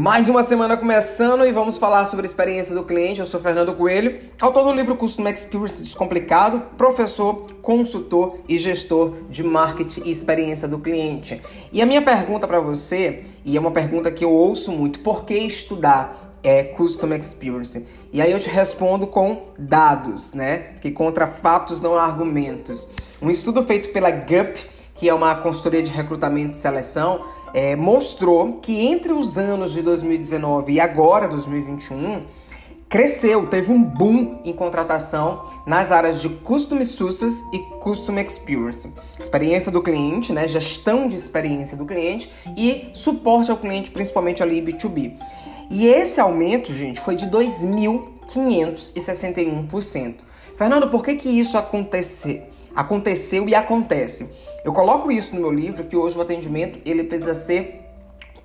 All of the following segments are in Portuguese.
Mais uma semana começando e vamos falar sobre a experiência do cliente. Eu sou Fernando Coelho, autor do livro Customer Experience Descomplicado, professor, consultor e gestor de marketing e experiência do cliente. E a minha pergunta para você, e é uma pergunta que eu ouço muito, por que estudar é Customer Experience? E aí eu te respondo com dados, né? Que contra fatos não há argumentos. Um estudo feito pela GUP, que é uma consultoria de recrutamento e seleção, é, mostrou que entre os anos de 2019 e agora, 2021, cresceu, teve um boom em contratação nas áreas de Custom Success e Custom Experience. Experiência do cliente, né, gestão de experiência do cliente e suporte ao cliente, principalmente ali B2B. E esse aumento, gente, foi de 2.561%. Fernando, por que que isso aconteceu? Aconteceu e acontece. Eu coloco isso no meu livro que hoje o atendimento ele precisa ser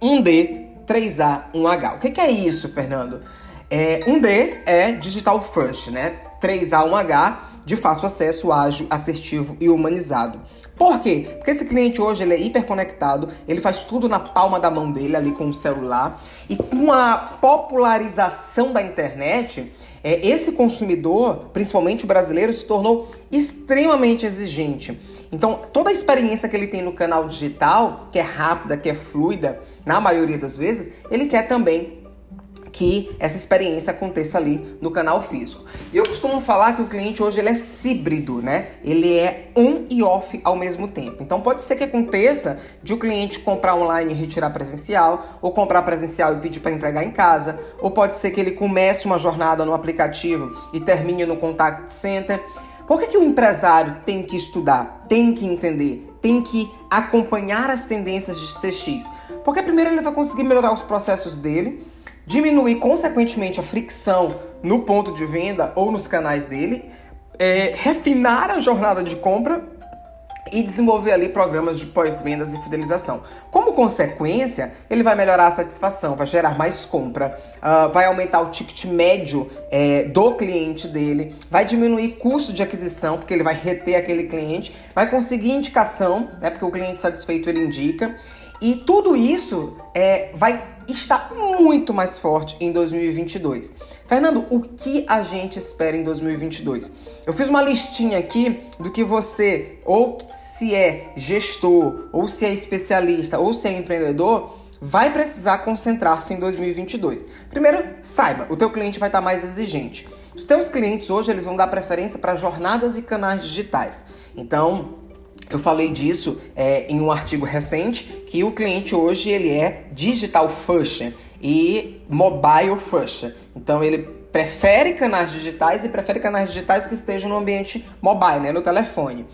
1D, 3A, 1H. O que, que é isso, Fernando? É, 1D é digital first, né? 3A, 1H de fácil acesso, ágil, assertivo e humanizado. Por quê? Porque esse cliente hoje ele é hiperconectado, ele faz tudo na palma da mão dele ali com o celular e com a popularização da internet, é, esse consumidor, principalmente o brasileiro, se tornou extremamente exigente. Então, toda a experiência que ele tem no canal digital, que é rápida, que é fluida, na maioria das vezes, ele quer também que essa experiência aconteça ali no canal físico. E eu costumo falar que o cliente hoje ele é híbrido, né? Ele é on e off ao mesmo tempo. Então pode ser que aconteça de o cliente comprar online e retirar presencial, ou comprar presencial e pedir para entregar em casa, ou pode ser que ele comece uma jornada no aplicativo e termine no contact center. Por que, que o empresário tem que estudar, tem que entender, tem que acompanhar as tendências de CX? Porque primeiro ele vai conseguir melhorar os processos dele, diminuir consequentemente a fricção no ponto de venda ou nos canais dele, é, refinar a jornada de compra e desenvolver ali programas de pós-vendas e fidelização. Como consequência, ele vai melhorar a satisfação, vai gerar mais compra, uh, vai aumentar o ticket médio é, do cliente dele, vai diminuir custo de aquisição, porque ele vai reter aquele cliente, vai conseguir indicação, né, porque o cliente satisfeito ele indica, e tudo isso é, vai estar muito mais forte em 2022. Fernando, o que a gente espera em 2022? Eu fiz uma listinha aqui do que você, ou se é gestor, ou se é especialista, ou se é empreendedor, vai precisar concentrar-se em 2022. Primeiro, saiba, o teu cliente vai estar mais exigente. Os teus clientes hoje eles vão dar preferência para jornadas e canais digitais. Então, eu falei disso é, em um artigo recente que o cliente hoje ele é digital first e mobile first. Então ele prefere canais digitais e prefere canais digitais que estejam no ambiente mobile, né, no telefone.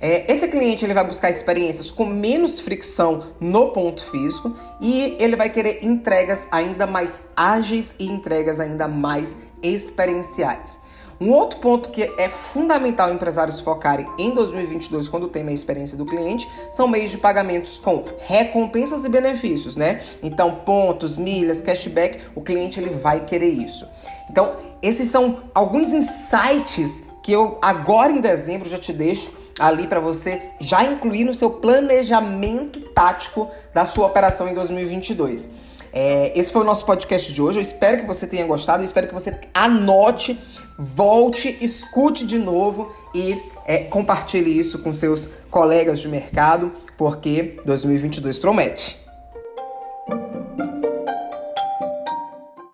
É, esse cliente ele vai buscar experiências com menos fricção no ponto físico e ele vai querer entregas ainda mais ágeis e entregas ainda mais experienciais. Um outro ponto que é fundamental empresários focarem em 2022 quando tem a experiência do cliente são meios de pagamentos com recompensas e benefícios, né? Então, pontos, milhas, cashback, o cliente ele vai querer isso. Então, esses são alguns insights que eu agora em dezembro já te deixo ali para você já incluir no seu planejamento tático da sua operação em 2022. É, esse foi o nosso podcast de hoje. Eu espero que você tenha gostado. Eu espero que você anote, volte, escute de novo e é, compartilhe isso com seus colegas de mercado, porque 2022 promete.